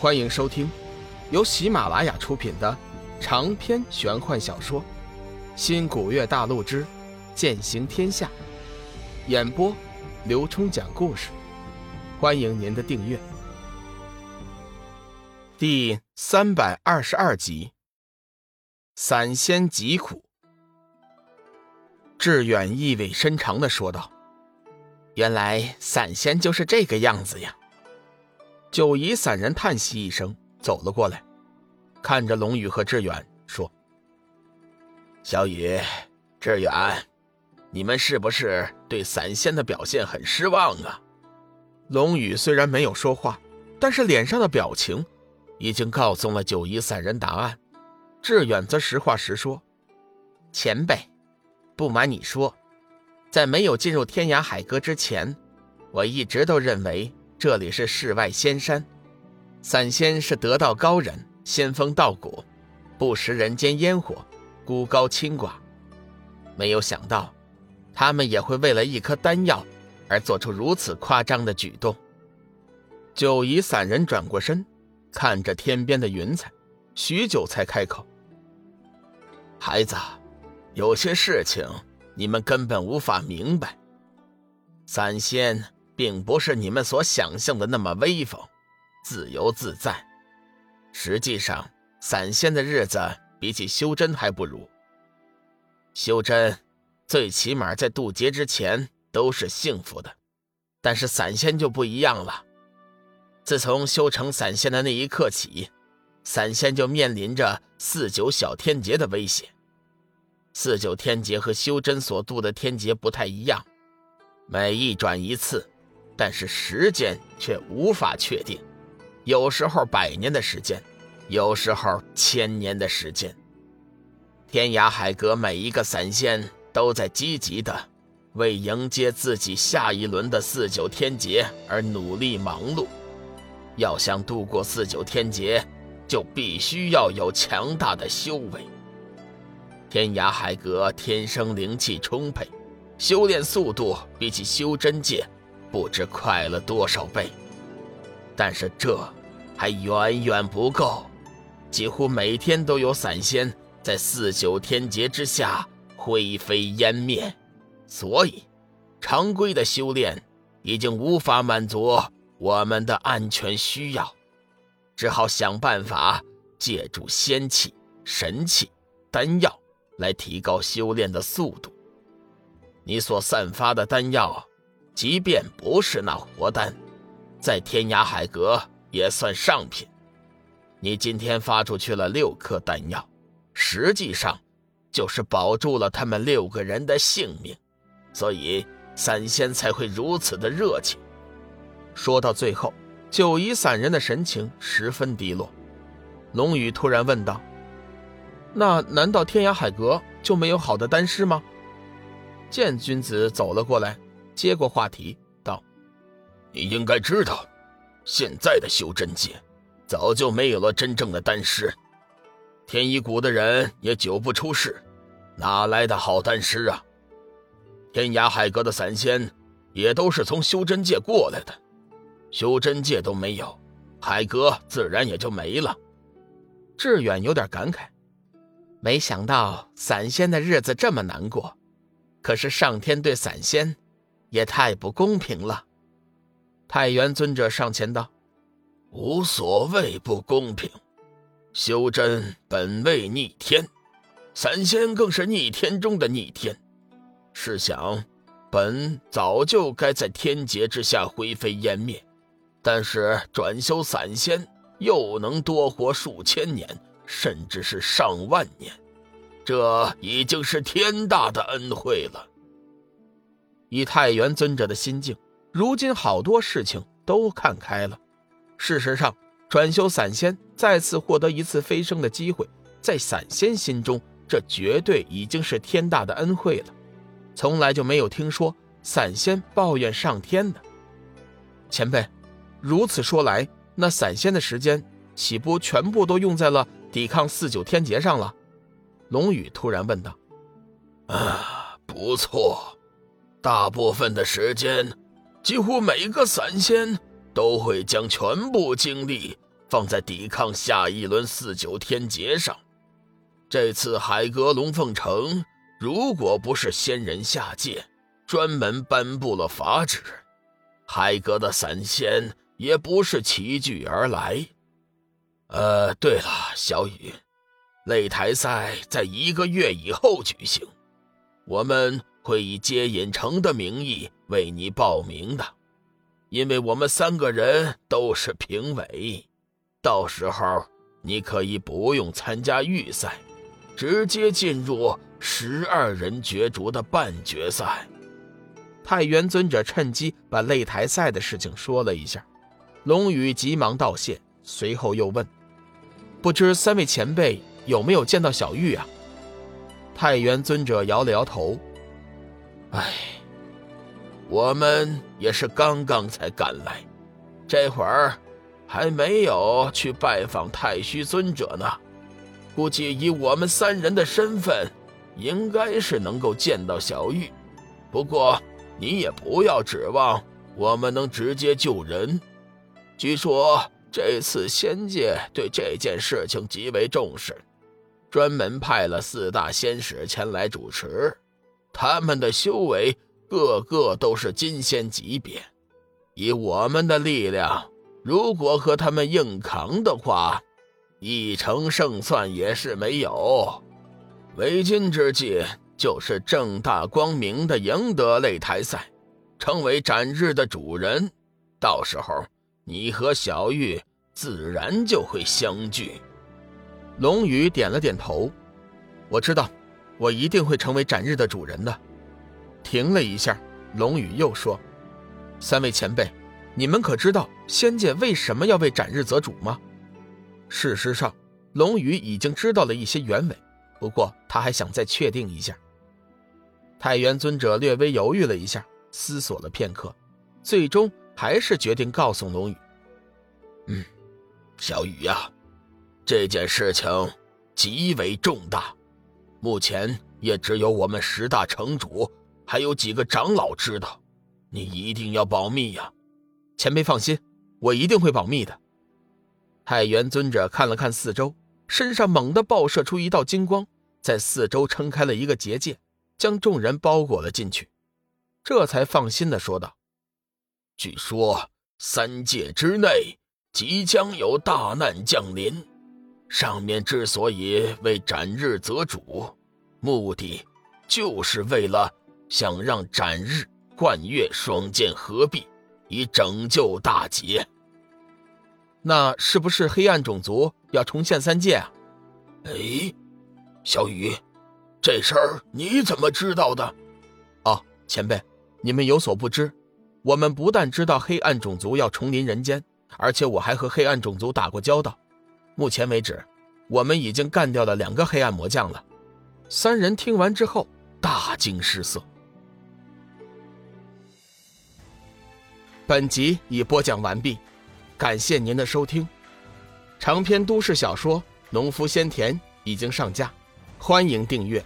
欢迎收听由喜马拉雅出品的长篇玄幻小说《新古月大陆之剑行天下》，演播刘冲讲故事。欢迎您的订阅。第三百二十二集，散仙疾苦。志远意味深长的说道：“原来散仙就是这个样子呀。”九夷散人叹息一声，走了过来，看着龙宇和志远说：“小雨，志远，你们是不是对散仙的表现很失望啊？”龙宇虽然没有说话，但是脸上的表情已经告诉了九夷散人答案。志远则实话实说：“前辈，不瞒你说，在没有进入天涯海阁之前，我一直都认为。”这里是世外仙山，散仙是得道高人，仙风道骨，不食人间烟火，孤高清寡。没有想到，他们也会为了一颗丹药而做出如此夸张的举动。九夷散人转过身，看着天边的云彩，许久才开口：“孩子，有些事情你们根本无法明白，散仙。”并不是你们所想象的那么威风、自由自在。实际上，散仙的日子比起修真还不如。修真，最起码在渡劫之前都是幸福的，但是散仙就不一样了。自从修成散仙的那一刻起，散仙就面临着四九小天劫的威胁。四九天劫和修真所渡的天劫不太一样，每一转一次。但是时间却无法确定，有时候百年的时间，有时候千年的时间。天涯海阁每一个散仙都在积极的为迎接自己下一轮的四九天劫而努力忙碌。要想度过四九天劫，就必须要有强大的修为。天涯海阁天生灵气充沛，修炼速度比起修真界。不知快了多少倍，但是这还远远不够。几乎每天都有散仙在四九天劫之下灰飞烟灭，所以常规的修炼已经无法满足我们的安全需要，只好想办法借助仙气、神器、丹药来提高修炼的速度。你所散发的丹药。即便不是那活丹，在天涯海阁也算上品。你今天发出去了六颗丹药，实际上就是保住了他们六个人的性命，所以散仙才会如此的热情。说到最后，九夷散人的神情十分低落。龙宇突然问道：“那难道天涯海阁就没有好的丹师吗？”剑君子走了过来。接过话题道：“你应该知道，现在的修真界早就没有了真正的丹师，天一谷的人也久不出世，哪来的好丹师啊？天涯海阁的散仙也都是从修真界过来的，修真界都没有，海阁自然也就没了。”志远有点感慨，没想到散仙的日子这么难过，可是上天对散仙……也太不公平了！太元尊者上前道：“无所谓不公平，修真本为逆天，散仙更是逆天中的逆天。试想，本早就该在天劫之下灰飞烟灭，但是转修散仙又能多活数千年，甚至是上万年，这已经是天大的恩惠了。”以太元尊者的心境，如今好多事情都看开了。事实上，转修散仙再次获得一次飞升的机会，在散仙心中，这绝对已经是天大的恩惠了。从来就没有听说散仙抱怨上天的。前辈，如此说来，那散仙的时间岂不全部都用在了抵抗四九天劫上了？龙宇突然问道。啊，不错。大部分的时间，几乎每个散仙都会将全部精力放在抵抗下一轮四九天劫上。这次海阁龙凤城，如果不是仙人下界，专门颁布了法旨，海阁的散仙也不是齐聚而来。呃，对了，小雨，擂台赛在一个月以后举行，我们会以接引城的名义为你报名的，因为我们三个人都是评委，到时候你可以不用参加预赛。直接进入十二人角逐的半决赛。太元尊者趁机把擂台赛的事情说了一下，龙宇急忙道谢，随后又问：“不知三位前辈有没有见到小玉啊？”太元尊者摇了摇头：“哎，我们也是刚刚才赶来，这会儿还没有去拜访太虚尊者呢。”估计以我们三人的身份，应该是能够见到小玉。不过你也不要指望我们能直接救人。据说这次仙界对这件事情极为重视，专门派了四大仙使前来主持。他们的修为个个都是金仙级别，以我们的力量，如果和他们硬扛的话，一成胜算也是没有，为今之计就是正大光明的赢得擂台赛，成为斩日的主人。到时候你和小玉自然就会相聚。龙宇点了点头，我知道，我一定会成为斩日的主人的。停了一下，龙宇又说：“三位前辈，你们可知道仙界为什么要为斩日择主吗？”事实上，龙宇已经知道了一些原委，不过他还想再确定一下。太元尊者略微犹豫了一下，思索了片刻，最终还是决定告诉龙宇：“嗯，小雨呀，这件事情极为重大，目前也只有我们十大城主还有几个长老知道，你一定要保密呀。”前辈放心，我一定会保密的。太元尊者看了看四周，身上猛地爆射出一道金光，在四周撑开了一个结界，将众人包裹了进去，这才放心的说道：“据说三界之内即将有大难降临，上面之所以为斩日择主，目的就是为了想让斩日、冠月双剑合璧，以拯救大劫。”那是不是黑暗种族要重现三界啊？哎，小雨，这事儿你怎么知道的？哦，前辈，你们有所不知，我们不但知道黑暗种族要重临人间，而且我还和黑暗种族打过交道。目前为止，我们已经干掉了两个黑暗魔将了。三人听完之后大惊失色。本集已播讲完毕。感谢您的收听，长篇都市小说《农夫先田》已经上架，欢迎订阅。